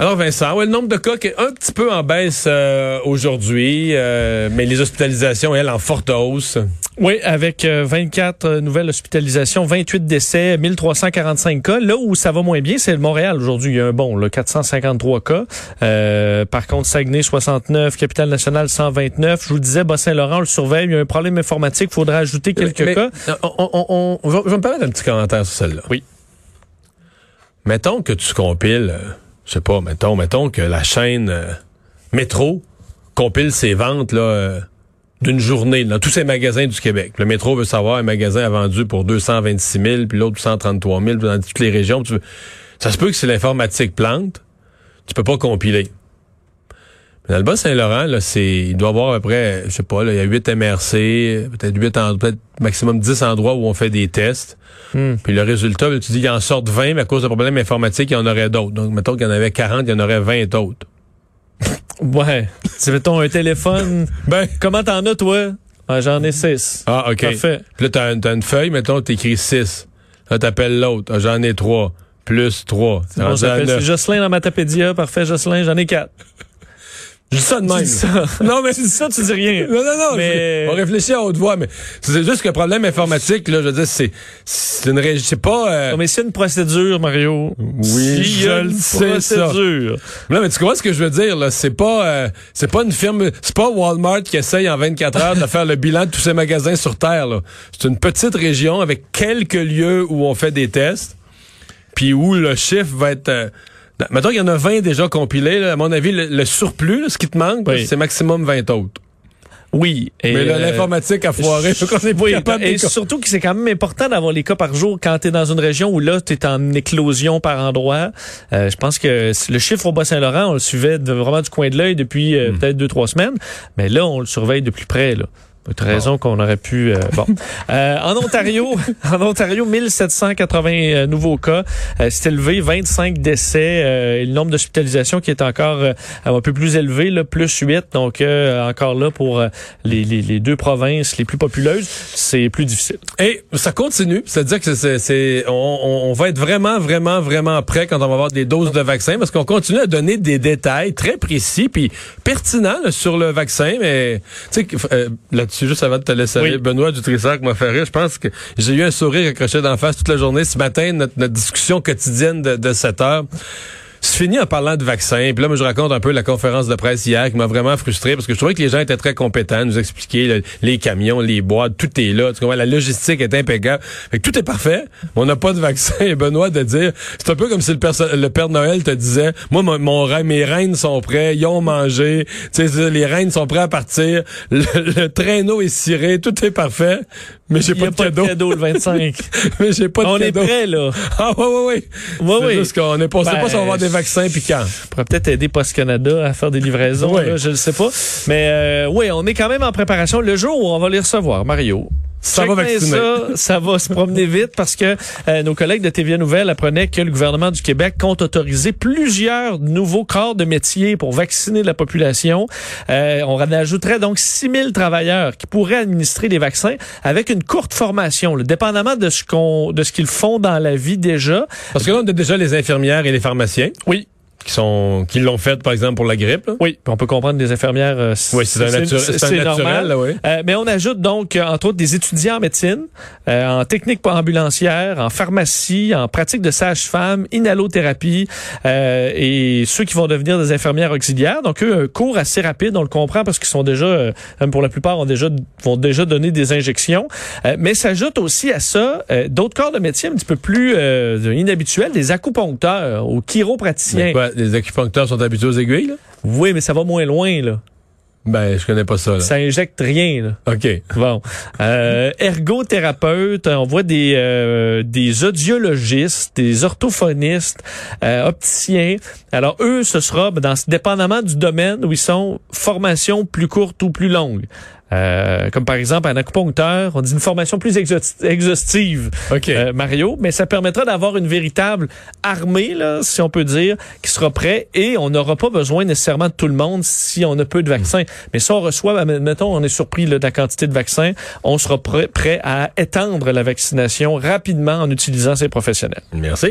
Alors Vincent, ouais, le nombre de cas qui est un petit peu en baisse euh, aujourd'hui, euh, mais les hospitalisations, elles, en forte hausse. Oui, avec 24 euh, nouvelles hospitalisations, 28 décès, 1345 cas. Là où ça va moins bien, c'est le Montréal aujourd'hui. Il y a un bon, là, 453 cas. par contre, Saguenay 69, Capitale-Nationale 129. Je vous disais, Bas-Saint-Laurent, on le surveille. Il y a un problème informatique. Il faudra ajouter quelques cas. On, on, je vais me permettre un petit commentaire sur celle-là. Oui. Mettons que tu compiles je sais pas, mettons, mettons que la chaîne euh, Métro compile ses ventes là euh, d'une journée dans tous ses magasins du Québec. Le Métro veut savoir un magasin a vendu pour 226 000, puis l'autre 133 000 dans toutes les régions. Ça se peut que si l'informatique plante, tu peux pas compiler. Le Bas-Saint-Laurent, là, c'est, il doit y avoir à peu près, je sais pas, là, il y a 8 MRC, peut-être 8, peut-être maximum 10 endroits où on fait des tests. Hmm. Puis le résultat, tu dis qu'il en sortent 20, mais à cause de problèmes informatiques, il y en aurait d'autres. Donc, mettons qu'il y en avait 40, il y en aurait 20 autres. Ouais. C'est mettons un téléphone? ben, comment t'en as, toi? Ah, j'en ai 6. Ah, OK. Parfait. Puis là, t'as, as une feuille, mettons, t'écris 6. Là, t'appelles l'autre. Ah, j'en ai 3. Plus 3. C'est bon, c'est Jocelyn dans Matapédia. Parfait, Jocelyn, j'en ai 4. Je dis ça de même. Ça. Non, mais tu dis ça, tu dis rien. Non, non, non. Mais... On réfléchit à haute voix, mais c'est juste que le problème informatique, là, je veux dire, c'est, c'est une c'est pas, euh... non, mais c'est une procédure, Mario. Oui, si je le sais, procédure. Ça. Non, mais tu comprends ce que je veux dire, là? C'est pas, euh, c'est pas une firme, c'est pas Walmart qui essaye en 24 heures de faire le bilan de tous ces magasins sur Terre, là. C'est une petite région avec quelques lieux où on fait des tests, puis où le chiffre va être, euh, Mettons qu'il y en a 20 déjà compilés. à mon avis, le, surplus, ce qui te manque, c'est maximum 20 autres. Oui. Et mais euh, l'informatique a foiré. et surtout que c'est quand même important d'avoir les cas par jour quand tu es dans une région où là, tu es en éclosion par endroit. Euh, je pense que le chiffre au Bas-Saint-Laurent, on le suivait vraiment du coin de l'œil depuis euh, hmm. peut-être deux, trois semaines. Mais là, on le surveille de plus près. Là. Raison qu'on aurait pu. Euh, bon, euh, en Ontario, en Ontario, 1780 euh, nouveaux cas. c'est élevé, 25 décès. le nombre d'hospitalisations qui est encore un peu plus élevé, là, plus 8. Donc encore là pour les, les, les, deux provinces les plus populeuses, c'est plus difficile. Et ça continue, c'est-à-dire que c'est, on, on, va être vraiment, vraiment, vraiment prêt quand on va avoir des doses de vaccin, parce qu'on continue à donner des détails très précis puis pertinents sur le vaccin, mais tu sais là-dessus juste avant de te laisser aller, Benoît Dutrissac m'a fait rire. Je pense que j'ai eu un sourire accroché d'en face toute la journée ce matin, notre, discussion quotidienne de, de 7 heures. C'est fini en parlant de vaccins. Puis là, moi, je raconte un peu la conférence de presse hier qui m'a vraiment frustré parce que je trouvais que les gens étaient très compétents, nous expliquer les camions, les boîtes, tout est là. Tu? La logistique est impeccable. Fait que tout est parfait. On n'a pas de vaccin. Et Benoît de dire, c'est un peu comme si le, le Père Noël te disait, moi, mon, mon, mes reines sont prêts, ils ont mangé, tu sais, les reines sont prêts à partir, le, traîneau est ciré, tout est parfait. Mais j'ai pas, de cadeau. le 25. mais j'ai pas de on cadeau. On est prêt, là. Ah, oui, oui, oui. Oui, oui. juste qu'on est pas, ben, pas si on va avoir des vaccins piquants. On pourrait peut-être aider Post Canada à faire des livraisons, là, je ne sais pas. Mais euh, oui, on est quand même en préparation. Le jour où on va les recevoir, Mario, ça va Ça, ça va se promener vite parce que euh, nos collègues de TVA Nouvelle apprenaient que le gouvernement du Québec compte autoriser plusieurs nouveaux corps de métier pour vacciner la population. Euh, on ajouterait donc 6000 travailleurs qui pourraient administrer les vaccins avec une courte formation, là, dépendamment de ce qu'on de ce qu'ils font dans la vie déjà. Parce que là, on a déjà les infirmières et les pharmaciens. Oui qui sont qui l'ont fait par exemple pour la grippe. Oui, on peut comprendre des infirmières. Euh, oui, c'est un, naturel, oui. euh, mais on ajoute donc euh, entre autres des étudiants en médecine, euh, en technique ambulancière, en pharmacie, en pratique de sage-femme, inhalothérapie euh, et ceux qui vont devenir des infirmières auxiliaires. Donc eux un cours assez rapide, on le comprend parce qu'ils sont déjà même pour la plupart ont déjà vont déjà donner des injections. mais s'ajoute aussi à ça d'autres corps de métier un petit peu plus inhabituels, des acupuncteurs ou chiropraticiens les acupuncteurs sont habitués aux aiguilles, là? Oui, mais ça va moins loin, là. Ben, je connais pas ça. Là. Ça injecte rien. Là. OK. Bon. Euh, ergothérapeute, on voit des, euh, des audiologistes, des orthophonistes, euh, opticiens. Alors, eux, ce sera, ben, dans, dépendamment du domaine où ils sont, formation plus courte ou plus longue. Euh, comme par exemple un acupuncteur, on dit une formation plus exhaustive, OK. euh, Mario, mais ça permettra d'avoir une véritable armée, là, si on peut dire, qui sera prêt et on n'aura pas besoin nécessairement de tout le monde si on a peu de vaccins. Mais si on reçoit, ben, mettons, on est surpris là, de la quantité de vaccins, on sera prêt, prêt à étendre la vaccination rapidement en utilisant ces professionnels. Merci.